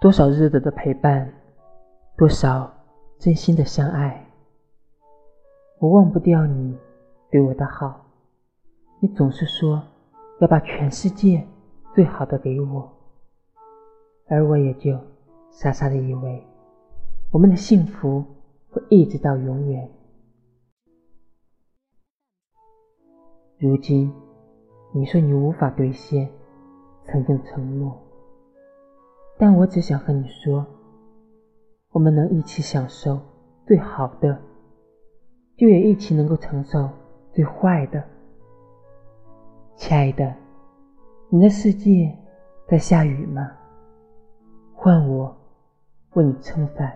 多少日子的陪伴，多少真心的相爱，我忘不掉你对我的好。你总是说要把全世界最好的给我，而我也就傻傻的以为我们的幸福会一直到永远。如今你说你无法兑现曾经承诺。但我只想和你说，我们能一起享受最好的，就也一起能够承受最坏的。亲爱的，你的世界在下雨吗？换我为你撑伞。